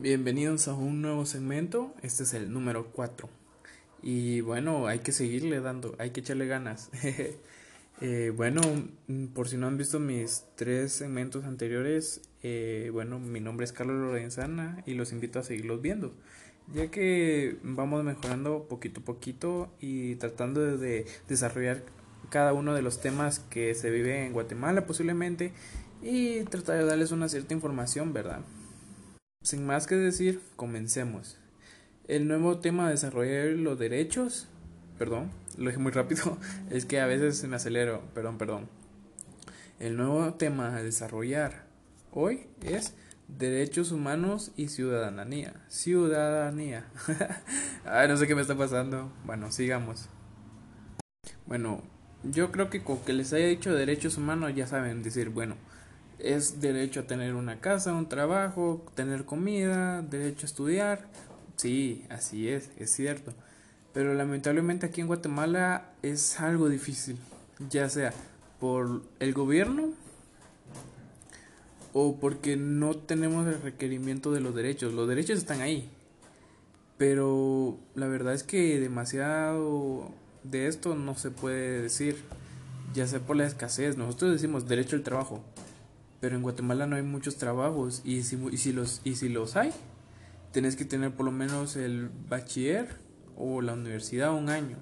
Bienvenidos a un nuevo segmento, este es el número 4. Y bueno, hay que seguirle dando, hay que echarle ganas. eh, bueno, mm, por si no han visto mis tres segmentos anteriores, eh, bueno, mi nombre es Carlos Lorenzana y los invito a seguirlos viendo, ya que vamos mejorando poquito a poquito y tratando de desarrollar cada uno de los temas que se vive en Guatemala posiblemente y tratar de darles una cierta información, ¿verdad? Sin más que decir, comencemos. El nuevo tema de desarrollar los derechos, perdón, lo dije muy rápido, es que a veces me acelero, perdón, perdón. El nuevo tema a desarrollar hoy es derechos humanos y ciudadanía. Ciudadanía. Ay, no sé qué me está pasando. Bueno, sigamos. Bueno, yo creo que con que les haya dicho derechos humanos ya saben decir, bueno, es derecho a tener una casa, un trabajo, tener comida, derecho a estudiar. Sí, así es, es cierto. Pero lamentablemente aquí en Guatemala es algo difícil, ya sea por el gobierno o porque no tenemos el requerimiento de los derechos. Los derechos están ahí, pero la verdad es que demasiado de esto no se puede decir, ya sea por la escasez. Nosotros decimos derecho al trabajo, pero en Guatemala no hay muchos trabajos y si, y si, los, y si los hay, tenés que tener por lo menos el bachiller o la universidad un año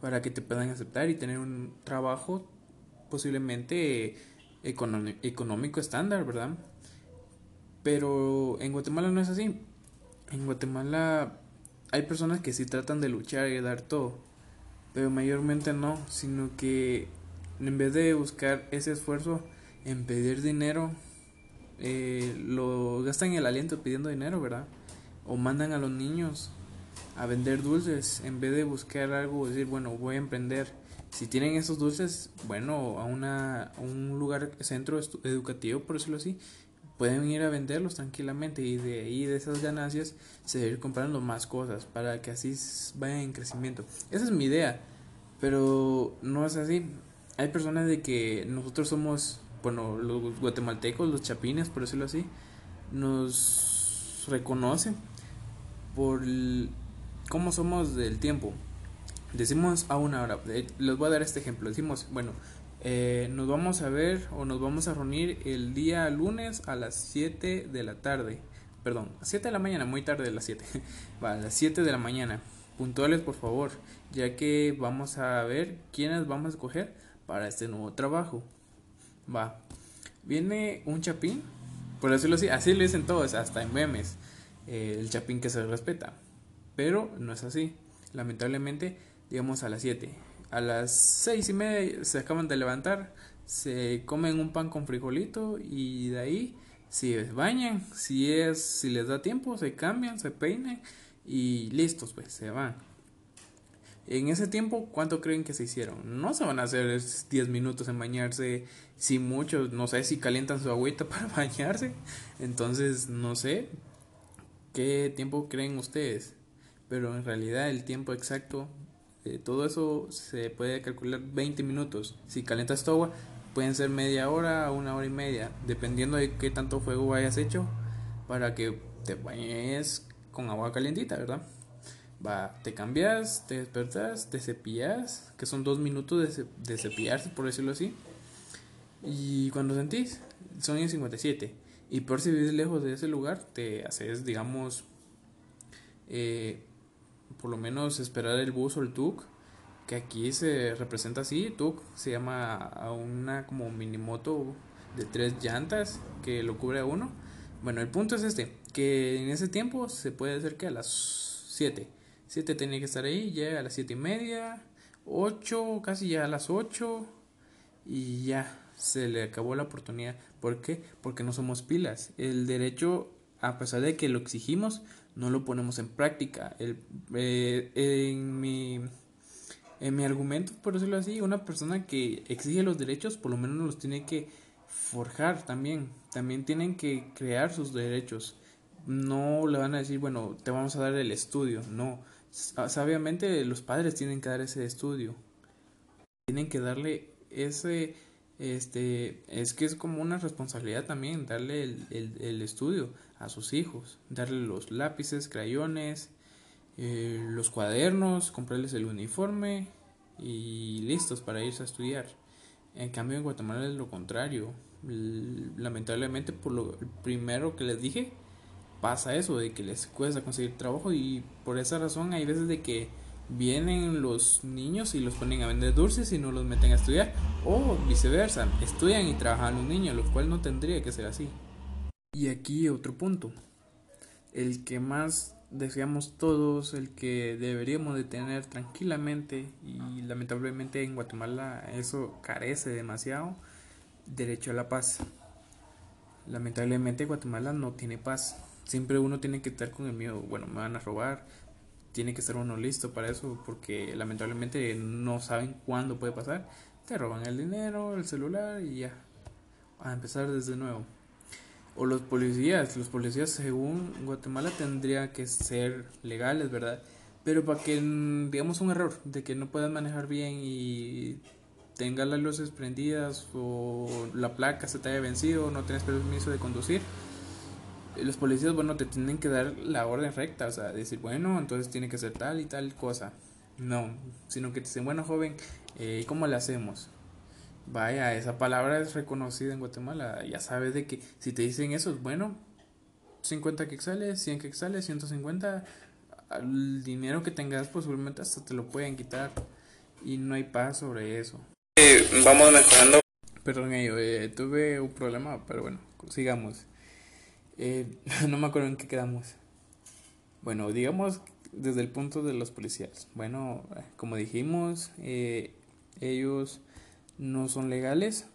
para que te puedan aceptar y tener un trabajo posiblemente económico estándar, ¿verdad? Pero en Guatemala no es así. En Guatemala hay personas que sí tratan de luchar y dar todo, pero mayormente no, sino que en vez de buscar ese esfuerzo, en pedir dinero, eh, lo gastan el aliento pidiendo dinero, ¿verdad? O mandan a los niños a vender dulces en vez de buscar algo, decir, bueno, voy a emprender. Si tienen esos dulces, bueno, a, una, un lugar, centro educativo, por decirlo así, pueden ir a venderlos tranquilamente y de ahí, de esas ganancias, seguir comprando más cosas para que así vayan en crecimiento. Esa es mi idea, pero no es así. Hay personas de que nosotros somos bueno, los guatemaltecos, los chapines, por decirlo así, nos reconocen por cómo somos del tiempo. Decimos a una hora, les voy a dar este ejemplo, decimos, bueno, eh, nos vamos a ver o nos vamos a reunir el día lunes a las 7 de la tarde, perdón, a 7 de la mañana, muy tarde de las 7, a las 7 de la mañana, puntuales por favor, ya que vamos a ver quiénes vamos a escoger para este nuevo trabajo. Va. Viene un chapín, por decirlo así, así lo dicen todos, hasta en memes. Eh, el chapín que se respeta. Pero no es así. Lamentablemente, digamos a las 7. A las 6 y media se acaban de levantar, se comen un pan con frijolito y de ahí si bañan, si es si les da tiempo, se cambian, se peinan y listos, pues se van. En ese tiempo, ¿cuánto creen que se hicieron? No se van a hacer 10 minutos en bañarse, si muchos, no sé si calientan su agüita para bañarse. Entonces, no sé qué tiempo creen ustedes. Pero en realidad el tiempo exacto de todo eso se puede calcular 20 minutos. Si calientas tu agua, pueden ser media hora o una hora y media, dependiendo de qué tanto fuego hayas hecho para que te bañes con agua calientita, ¿verdad? Va, te cambias, te despertas, te cepillas, que son dos minutos de, de cepillarse, por decirlo así. Y cuando sentís, son en 57. Y por si vives lejos de ese lugar, te haces, digamos, eh, por lo menos esperar el bus o el tuk, que aquí se representa así. Tuk se llama a una como minimoto de tres llantas que lo cubre a uno. Bueno, el punto es este, que en ese tiempo se puede hacer que a las 7 7 tenía que estar ahí, llega a las 7 y media, 8, casi ya a las 8 y ya se le acabó la oportunidad. ¿Por qué? Porque no somos pilas. El derecho, a pesar de que lo exigimos, no lo ponemos en práctica. El, eh, en, mi, en mi argumento, por decirlo así, una persona que exige los derechos, por lo menos los tiene que forjar también. También tienen que crear sus derechos. No le van a decir, bueno, te vamos a dar el estudio. No sabiamente los padres tienen que dar ese estudio. Tienen que darle ese, este, es que es como una responsabilidad también darle el, el, estudio a sus hijos, darle los lápices, crayones, eh, los cuadernos, comprarles el uniforme y listos para irse a estudiar. En cambio en Guatemala es lo contrario. Lamentablemente por lo primero que les dije pasa eso de que les cuesta conseguir trabajo y por esa razón hay veces de que vienen los niños y los ponen a vender dulces y no los meten a estudiar o viceversa, estudian y trabajan los niños, lo cual no tendría que ser así. Y aquí otro punto, el que más deseamos todos, el que deberíamos de tener tranquilamente y lamentablemente en Guatemala eso carece demasiado, derecho a la paz. Lamentablemente Guatemala no tiene paz. Siempre uno tiene que estar con el miedo, bueno, me van a robar, tiene que estar uno listo para eso porque lamentablemente no saben cuándo puede pasar. Te roban el dinero, el celular y ya. A empezar desde nuevo. O los policías, los policías según Guatemala tendría que ser legales, ¿verdad? Pero para que digamos un error de que no puedas manejar bien y tengas las luces prendidas o la placa se te haya vencido, no tienes permiso de conducir, los policías, bueno, te tienen que dar la orden recta, o sea, decir, bueno, entonces tiene que ser tal y tal cosa. No, sino que te dicen, bueno, joven, eh, ¿cómo le hacemos? Vaya, esa palabra es reconocida en Guatemala. Ya sabes de que si te dicen eso, bueno, 50 quexales, 100 quexales, 150, el dinero que tengas posiblemente hasta te lo pueden quitar. Y no hay paz sobre eso. Eh, vamos mejorando. Perdón, eh, tuve un problema, pero bueno, sigamos. Eh, no me acuerdo en qué quedamos. Bueno, digamos desde el punto de los policías. Bueno, como dijimos, eh, ellos no son legales.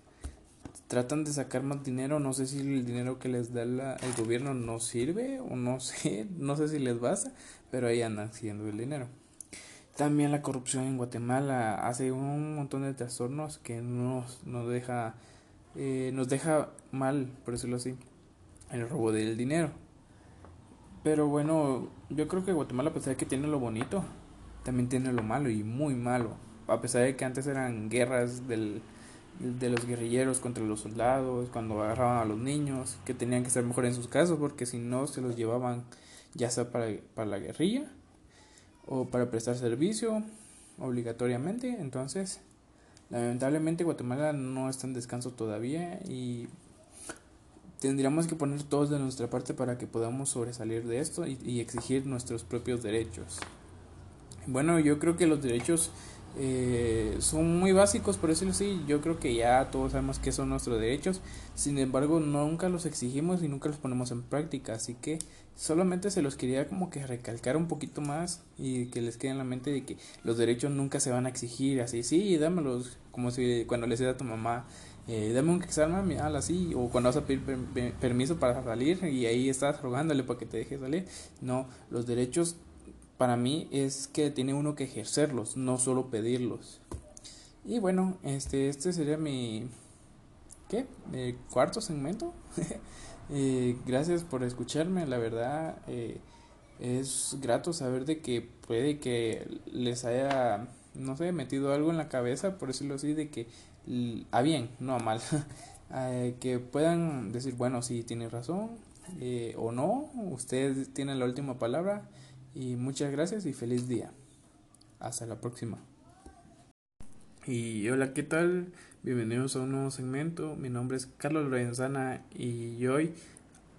Tratan de sacar más dinero. No sé si el dinero que les da el gobierno no sirve o no sé. No sé si les basta. Pero ahí andan haciendo el dinero. También la corrupción en Guatemala hace un montón de trastornos que nos, nos deja eh, nos deja mal, por decirlo así el robo del dinero. Pero bueno, yo creo que Guatemala, a pesar de que tiene lo bonito, también tiene lo malo y muy malo. A pesar de que antes eran guerras del, de los guerrilleros contra los soldados, cuando agarraban a los niños, que tenían que ser mejor en sus casos porque si no se los llevaban ya sea para, para la guerrilla o para prestar servicio obligatoriamente. Entonces, lamentablemente Guatemala no está en descanso todavía y tendríamos que poner todos de nuestra parte para que podamos sobresalir de esto y, exigir nuestros propios derechos. Bueno, yo creo que los derechos eh, son muy básicos, por decirlo así. Yo creo que ya todos sabemos que son nuestros derechos. Sin embargo, nunca los exigimos y nunca los ponemos en práctica. Así que solamente se los quería como que recalcar un poquito más y que les quede en la mente de que los derechos nunca se van a exigir así. Sí, dámelos. Como si cuando le decía a tu mamá, eh, dame un examen, así, o cuando vas a pedir permiso para salir y ahí estás rogándole para que te deje salir. No, los derechos para mí es que tiene uno que ejercerlos, no solo pedirlos. Y bueno, este, este sería mi, ¿qué? Mi cuarto segmento. eh, gracias por escucharme, la verdad eh, es grato saber de que puede que les haya, no sé, metido algo en la cabeza, por decirlo así, de que a bien, no a mal. Eh, que puedan decir, bueno, si tiene razón eh, o no, ustedes tienen la última palabra y muchas gracias y feliz día. Hasta la próxima. Y hola, ¿qué tal? Bienvenidos a un nuevo segmento. Mi nombre es Carlos Lorenzana y hoy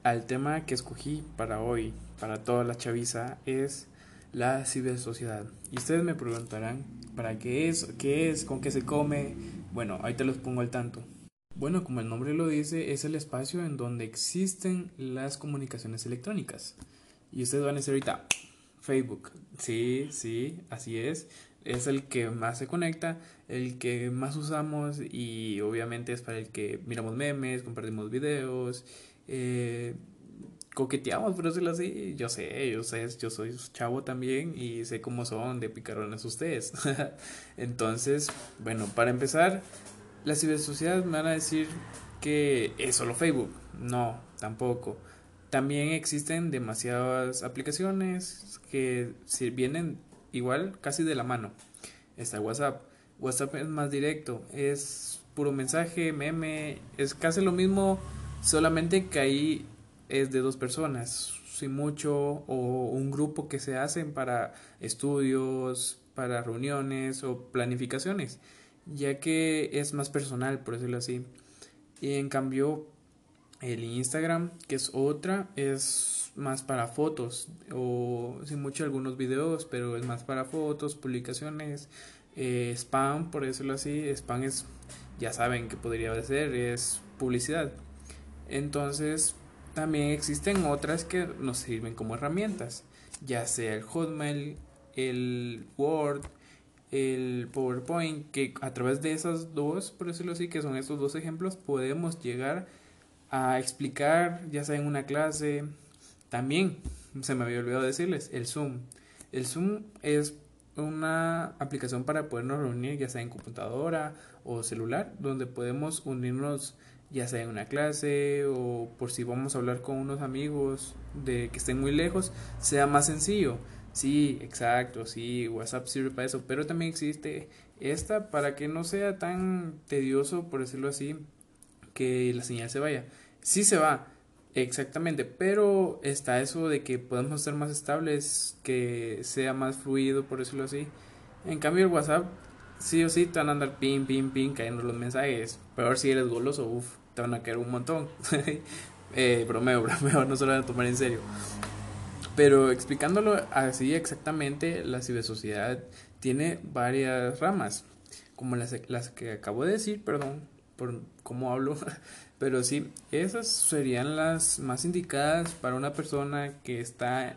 al tema que escogí para hoy, para toda la chaviza, es la cibersociedad. Y ustedes me preguntarán, ¿para qué es? ¿Qué es? ¿Con qué se come? Bueno, ahí te los pongo al tanto. Bueno, como el nombre lo dice, es el espacio en donde existen las comunicaciones electrónicas. Y ustedes van a decir ahorita, Facebook. Sí, sí, así es. Es el que más se conecta, el que más usamos y obviamente es para el que miramos memes, compartimos videos, eh, coqueteamos, por decirlo así. Yo sé, yo sé, yo soy chavo también y sé cómo son de picarones ustedes. Entonces, bueno, para empezar, la cibersociedad me van a decir que es solo Facebook. No, tampoco. También existen demasiadas aplicaciones que vienen igual casi de la mano. Está WhatsApp. WhatsApp es más directo, es puro mensaje, meme, es casi lo mismo, solamente que ahí es de dos personas, sin mucho, o un grupo que se hacen para estudios, para reuniones o planificaciones, ya que es más personal, por decirlo así. Y en cambio, el Instagram, que es otra, es más para fotos o sin mucho algunos videos, pero es más para fotos, publicaciones, eh, spam, por decirlo así. Spam es, ya saben que podría ser, es publicidad. Entonces, también existen otras que nos sirven como herramientas, ya sea el Hotmail, el Word, el PowerPoint, que a través de esas dos, por decirlo así, que son estos dos ejemplos, podemos llegar a explicar, ya sea en una clase, también, se me había olvidado decirles, el Zoom. El Zoom es una aplicación para podernos reunir, ya sea en computadora o celular, donde podemos unirnos ya sea en una clase o por si vamos a hablar con unos amigos de que estén muy lejos, sea más sencillo. Sí, exacto, sí, WhatsApp sirve para eso, pero también existe esta para que no sea tan tedioso, por decirlo así, que la señal se vaya. Sí se va, exactamente, pero está eso de que podemos ser más estables, que sea más fluido, por decirlo así. En cambio el WhatsApp, sí o sí, te van a andar pin, pin, pin, cayendo los mensajes. Peor si eres goloso, uff, te van a caer un montón. eh, bromeo, bromeo, no se lo van a tomar en serio. Pero explicándolo así exactamente, la cibersociedad tiene varias ramas, como las, las que acabo de decir, perdón por cómo hablo, pero sí, esas serían las más indicadas para una persona que está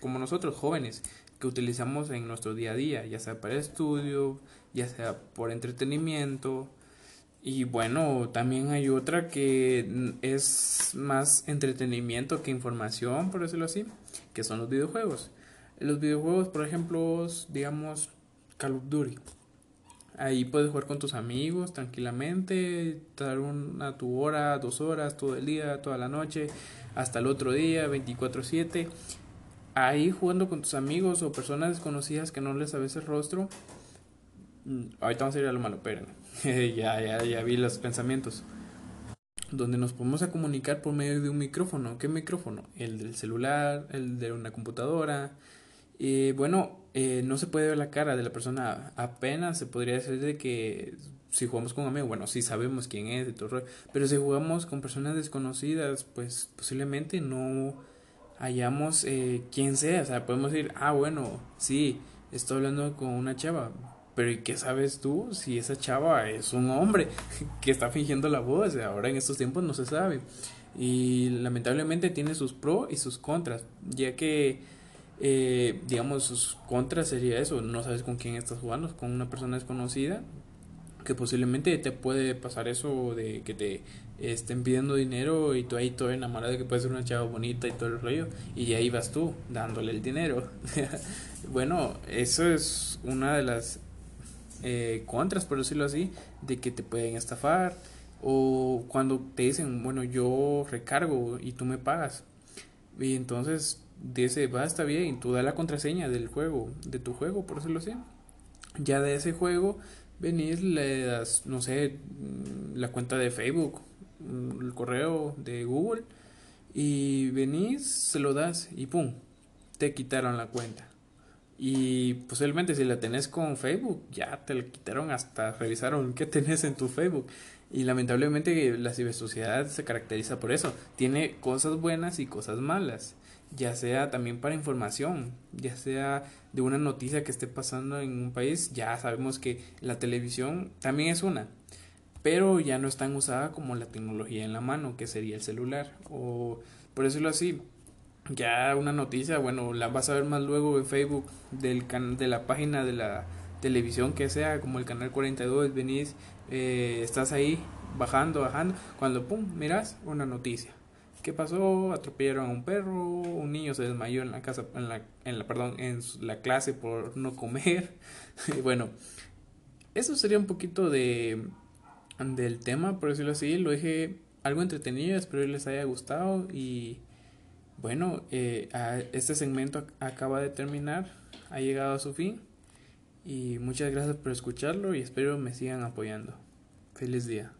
como nosotros, jóvenes, que utilizamos en nuestro día a día, ya sea para estudio, ya sea por entretenimiento, y bueno, también hay otra que es más entretenimiento que información, por decirlo así, que son los videojuegos. Los videojuegos, por ejemplo, digamos Call of Duty. Ahí puedes jugar con tus amigos tranquilamente, dar una tu hora, dos horas, todo el día, toda la noche, hasta el otro día, 24/7. Ahí jugando con tus amigos o personas desconocidas que no les sabes el rostro. Mm, ahorita vamos a ir a lo malo, pero ya, ya, ya vi los pensamientos. Donde nos podemos a comunicar por medio de un micrófono. ¿Qué micrófono? El del celular, el de una computadora. Y bueno, eh, no se puede ver la cara de la persona. Apenas se podría decir de que si jugamos con un amigo, bueno, sí sabemos quién es y todo. Pero si jugamos con personas desconocidas, pues posiblemente no hayamos eh, quién sea. O sea, podemos decir, ah, bueno, sí, estoy hablando con una chava pero ¿y qué sabes tú si esa chava es un hombre que está fingiendo la voz? Ahora en estos tiempos no se sabe. Y lamentablemente tiene sus pros y sus contras, ya que, eh, digamos, sus contras sería eso, no sabes con quién estás jugando, con una persona desconocida, que posiblemente te puede pasar eso de que te estén pidiendo dinero y tú ahí todo enamorado de que puede ser una chava bonita y todo el rollo y ahí vas tú dándole el dinero bueno eso es una de las eh, contras, por decirlo así, de que te pueden estafar o cuando te dicen, bueno, yo recargo y tú me pagas. Y entonces dice, va, está bien, tú da la contraseña del juego, de tu juego, por decirlo así. Ya de ese juego venís, le das, no sé, la cuenta de Facebook, mm, el correo de Google, y venís, se lo das y pum, te quitaron la cuenta. Y posiblemente si la tenés con Facebook, ya te la quitaron hasta revisaron qué tenés en tu Facebook. Y lamentablemente la cibersociedad se caracteriza por eso. Tiene cosas buenas y cosas malas. Ya sea también para información, ya sea de una noticia que esté pasando en un país. Ya sabemos que la televisión también es una. Pero ya no es tan usada como la tecnología en la mano, que sería el celular. O por decirlo así, ya una noticia, bueno, la vas a ver más luego en Facebook del can de la página de la televisión que sea, como el canal 42, venís, eh, estás ahí bajando, bajando, cuando pum, miras una noticia. ¿Qué pasó? Atropellaron a un perro, un niño se desmayó en la casa, en la, en la perdón, en la clase por no comer. bueno, eso sería un poquito de del tema, por decirlo así. Lo dije algo entretenido, espero les haya gustado y bueno, eh, este segmento acaba de terminar, ha llegado a su fin y muchas gracias por escucharlo y espero me sigan apoyando. Feliz día.